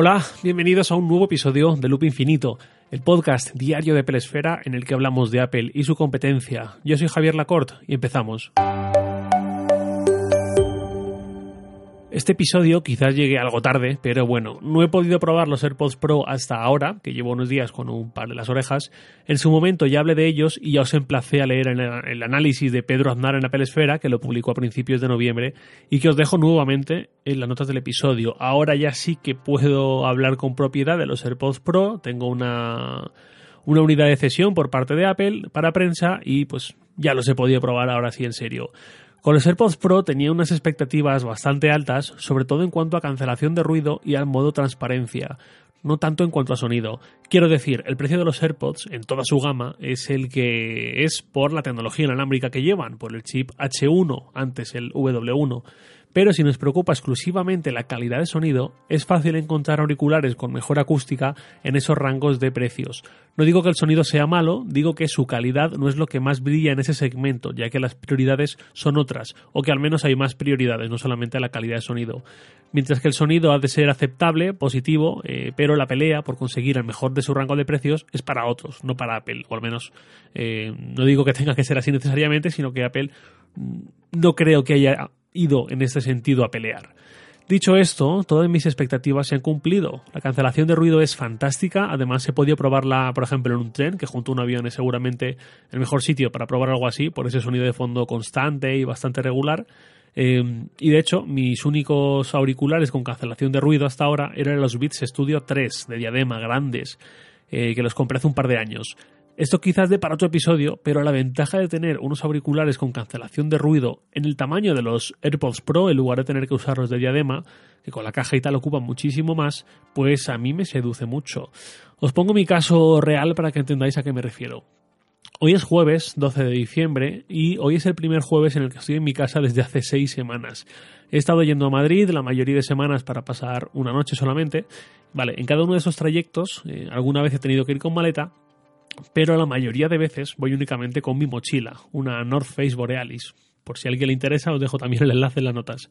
Hola, bienvenidos a un nuevo episodio de Loop Infinito, el podcast diario de Pelesfera en el que hablamos de Apple y su competencia. Yo soy Javier Lacorte y empezamos. Este episodio quizás llegue algo tarde, pero bueno, no he podido probar los AirPods Pro hasta ahora, que llevo unos días con un par de las orejas. En su momento ya hablé de ellos y ya os emplacé a leer el, análisis de Pedro Aznar en Apple Esfera, que lo publicó a principios de noviembre, y que os dejo nuevamente en las notas del episodio. Ahora ya sí que puedo hablar con propiedad de los AirPods Pro, tengo una, una unidad de cesión por parte de Apple para prensa y pues ya los he podido probar ahora sí en serio. Con los AirPods Pro tenía unas expectativas bastante altas, sobre todo en cuanto a cancelación de ruido y al modo transparencia, no tanto en cuanto a sonido. Quiero decir, el precio de los AirPods en toda su gama es el que es por la tecnología inalámbrica que llevan, por el chip H1, antes el W1 pero si nos preocupa exclusivamente la calidad de sonido, es fácil encontrar auriculares con mejor acústica en esos rangos de precios. No digo que el sonido sea malo, digo que su calidad no es lo que más brilla en ese segmento, ya que las prioridades son otras, o que al menos hay más prioridades, no solamente la calidad de sonido. Mientras que el sonido ha de ser aceptable, positivo, eh, pero la pelea por conseguir el mejor de su rango de precios es para otros, no para Apple, o al menos eh, no digo que tenga que ser así necesariamente, sino que Apple mm, no creo que haya ido en este sentido a pelear. Dicho esto, todas mis expectativas se han cumplido. La cancelación de ruido es fantástica, además he podido probarla, por ejemplo, en un tren, que junto a un avión es seguramente el mejor sitio para probar algo así, por ese sonido de fondo constante y bastante regular. Eh, y de hecho, mis únicos auriculares con cancelación de ruido hasta ahora eran los Beats Studio 3 de diadema grandes, eh, que los compré hace un par de años. Esto quizás de para otro episodio, pero la ventaja de tener unos auriculares con cancelación de ruido en el tamaño de los AirPods Pro, en lugar de tener que usarlos de diadema, que con la caja y tal ocupan muchísimo más, pues a mí me seduce mucho. Os pongo mi caso real para que entendáis a qué me refiero. Hoy es jueves 12 de diciembre y hoy es el primer jueves en el que estoy en mi casa desde hace seis semanas. He estado yendo a Madrid la mayoría de semanas para pasar una noche solamente. Vale, en cada uno de esos trayectos eh, alguna vez he tenido que ir con maleta pero la mayoría de veces voy únicamente con mi mochila, una North Face Borealis. Por si a alguien le interesa, os dejo también el enlace en las notas.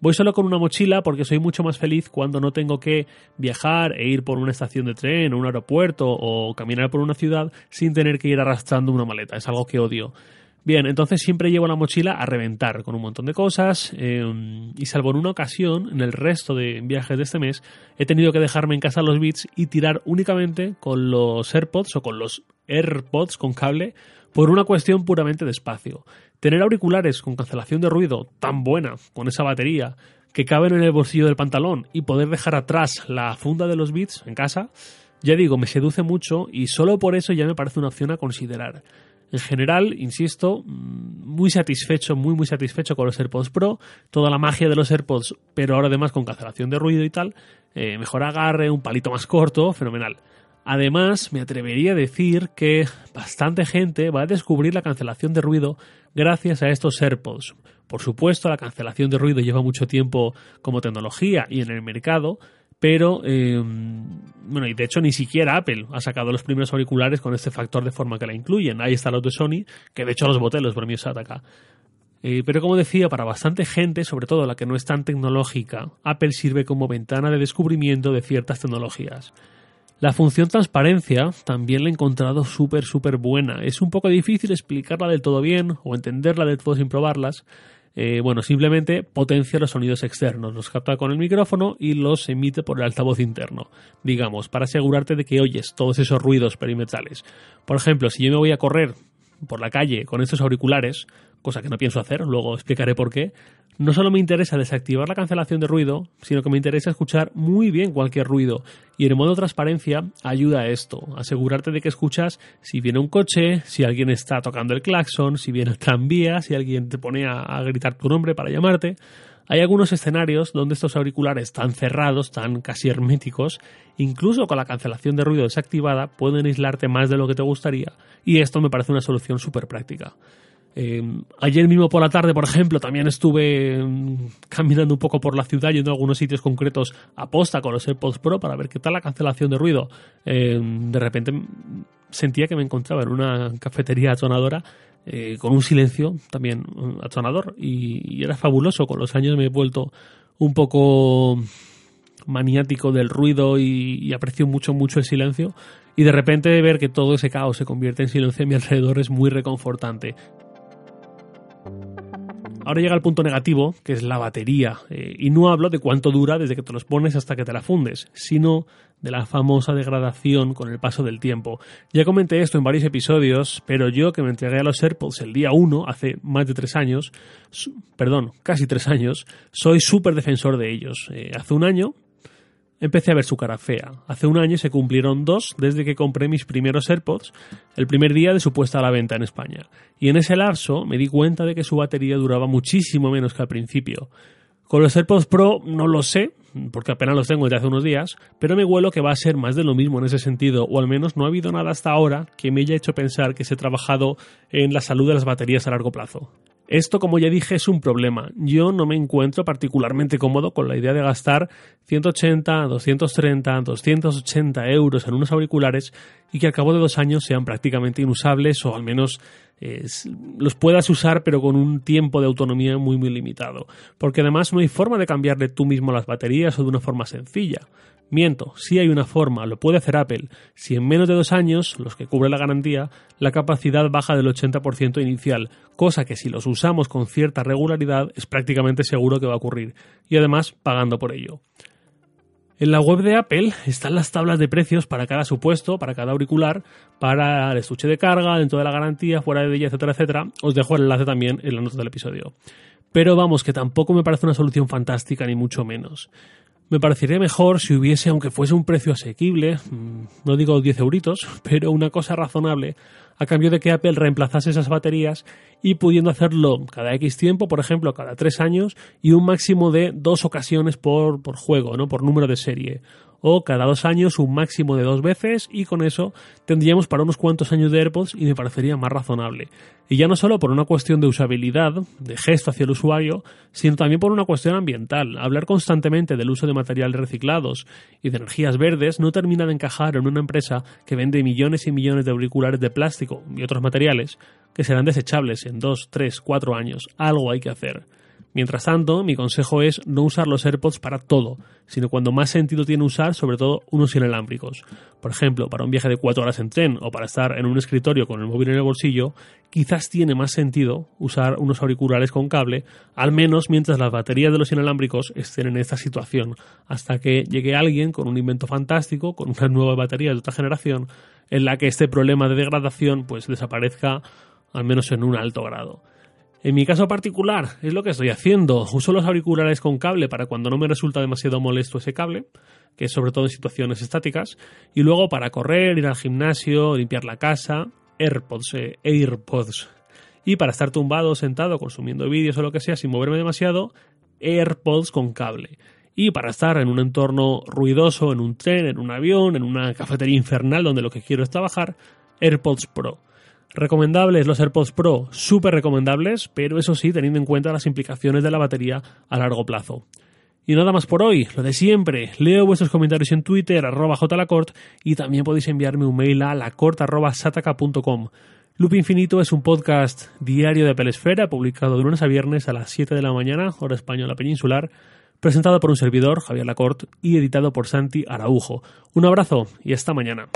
Voy solo con una mochila porque soy mucho más feliz cuando no tengo que viajar e ir por una estación de tren o un aeropuerto o caminar por una ciudad sin tener que ir arrastrando una maleta. Es algo que odio. Bien, entonces siempre llevo la mochila a reventar con un montón de cosas em, y salvo en una ocasión, en el resto de viajes de este mes, he tenido que dejarme en casa los bits y tirar únicamente con los AirPods o con los AirPods con cable por una cuestión puramente de espacio. Tener auriculares con cancelación de ruido tan buena, con esa batería, que caben en el bolsillo del pantalón y poder dejar atrás la funda de los bits en casa, ya digo, me seduce mucho y solo por eso ya me parece una opción a considerar. En general, insisto, mm, muy satisfecho, muy muy satisfecho con los AirPods Pro, toda la magia de los AirPods, pero ahora además con cancelación de ruido y tal, eh, mejor agarre, un palito más corto, fenomenal. Además, me atrevería a decir que bastante gente va a descubrir la cancelación de ruido gracias a estos AirPods. Por supuesto, la cancelación de ruido lleva mucho tiempo como tecnología y en el mercado, pero em, bueno, y de hecho ni siquiera Apple ha sacado los primeros auriculares con este factor de forma que la incluyen. Ahí está los de Sony, que de hecho los boté, los premios acá. Eh, pero como decía, para bastante gente, sobre todo la que no es tan tecnológica, Apple sirve como ventana de descubrimiento de ciertas tecnologías. La función transparencia también la he encontrado súper, súper buena. Es un poco difícil explicarla del todo bien o entenderla del todo sin probarlas, eh, bueno, simplemente potencia los sonidos externos, los capta con el micrófono y los emite por el altavoz interno, digamos, para asegurarte de que oyes todos esos ruidos perimetrales. Por ejemplo, si yo me voy a correr por la calle con estos auriculares, cosa que no pienso hacer, luego explicaré por qué, no solo me interesa desactivar la cancelación de ruido, sino que me interesa escuchar muy bien cualquier ruido. Y en modo transparencia ayuda a esto, asegurarte de que escuchas si viene un coche, si alguien está tocando el claxon, si viene el tranvía, si alguien te pone a, a gritar tu nombre para llamarte. Hay algunos escenarios donde estos auriculares tan cerrados, tan casi herméticos, incluso con la cancelación de ruido desactivada, pueden aislarte más de lo que te gustaría, y esto me parece una solución súper práctica. Eh, ayer mismo por la tarde, por ejemplo, también estuve mm, caminando un poco por la ciudad, yendo a algunos sitios concretos a posta con los AirPods Pro para ver qué tal la cancelación de ruido. Eh, de repente sentía que me encontraba en una cafetería atonadora eh, con un silencio también atonador y, y, era fabuloso. Con los años me he vuelto un poco maniático del ruido y, aprecio mucho, mucho el silencio. Y de repente ver que todo ese caos se convierte en silencio a mi alrededor es muy reconfortante. Ahora llega el punto negativo, que es la batería. Eh, y no hablo de cuánto dura desde que te los pones hasta que te la fundes, sino de la famosa degradación con el paso del tiempo. Ya comenté esto en varios episodios, pero yo que me entregué a los AirPods el día 1, hace más de tres años, perdón, casi tres años, soy súper defensor de ellos. Eh, hace un año empecé a ver su cara fea. Hace un año se cumplieron dos desde que compré mis primeros AirPods, el primer día de su puesta a la venta en España. Y en ese lapso me di cuenta de que su batería duraba muchísimo menos que al principio. Con los AirPods Pro no lo sé, porque apenas los tengo desde hace unos días, pero me huelo que va a ser más de lo mismo en ese sentido, o al menos no ha habido nada hasta ahora que me haya hecho pensar que se ha trabajado en la salud de las baterías a largo plazo. Esto, como ya dije, es un problema. Yo no me encuentro particularmente cómodo con la idea de gastar 180, 230, 280 euros en unos auriculares y que al cabo de dos años sean prácticamente inusables o al menos los puedas usar pero con un tiempo de autonomía muy muy limitado. Porque además no hay forma de cambiarle tú mismo las baterías o de una forma sencilla. Miento, si hay una forma, lo puede hacer Apple, si en menos de dos años, los que cubre la garantía, la capacidad baja del 80% inicial, cosa que si los usamos con cierta regularidad es prácticamente seguro que va a ocurrir, y además pagando por ello. En la web de Apple están las tablas de precios para cada supuesto, para cada auricular, para el estuche de carga, dentro de la garantía, fuera de ella, etcétera, etcétera. Os dejo el enlace también en la nota del episodio. Pero vamos, que tampoco me parece una solución fantástica, ni mucho menos. Me parecería mejor si hubiese, aunque fuese un precio asequible, mm, no digo 10 euritos, pero una cosa razonable, a cambio de que Apple reemplazase esas baterías y pudiendo hacerlo cada X tiempo, por ejemplo, cada 3 años, y un máximo de dos ocasiones por, por juego, ¿no? por número de serie o cada dos años un máximo de dos veces y con eso tendríamos para unos cuantos años de AirPods y me parecería más razonable. Y ya no solo por una cuestión de usabilidad, de gesto hacia el usuario, sino también por una cuestión ambiental. Hablar constantemente del uso de materiales reciclados y de energías verdes no termina de encajar en una empresa que vende millones y millones de auriculares de plástico y otros materiales que serán desechables en dos, tres, cuatro años. Algo hay que hacer. Mientras tanto, mi consejo es no usar los AirPods para todo, sino cuando más sentido tiene usar, sobre todo unos inalámbricos. Por ejemplo, para un viaje de cuatro horas en tren o para estar en un escritorio con el móvil en el bolsillo, quizás tiene más sentido usar unos auriculares con cable, al menos mientras las baterías de los inalámbricos estén en esta situación, hasta que llegue alguien con un invento fantástico, con una nueva batería de otra generación, en la que este problema de degradación pues desaparezca al menos en un alto grado. En mi caso particular, es lo que estoy haciendo. Uso los auriculares con cable para cuando no me resulta demasiado molesto ese cable, que es sobre todo en situaciones estáticas, y luego para correr, ir al gimnasio, limpiar la casa, AirPods, eh, AirPods. Y para estar tumbado, sentado, consumiendo vídeos o lo que sea, sin moverme demasiado, AirPods con cable. Y para estar en un entorno ruidoso, en un tren, en un avión, en una cafetería infernal donde lo que quiero es trabajar, AirPods Pro. Recomendables los AirPods Pro, súper recomendables, pero eso sí, teniendo en cuenta las implicaciones de la batería a largo plazo. Y nada más por hoy, lo de siempre. Leo vuestros comentarios en Twitter, arroba jlacort, y también podéis enviarme un mail a lacort.sataka.com. Loop Infinito es un podcast diario de Pelesfera, publicado de lunes a viernes a las 7 de la mañana, hora española peninsular, presentado por un servidor, Javier Lacort, y editado por Santi Araujo. Un abrazo y hasta mañana.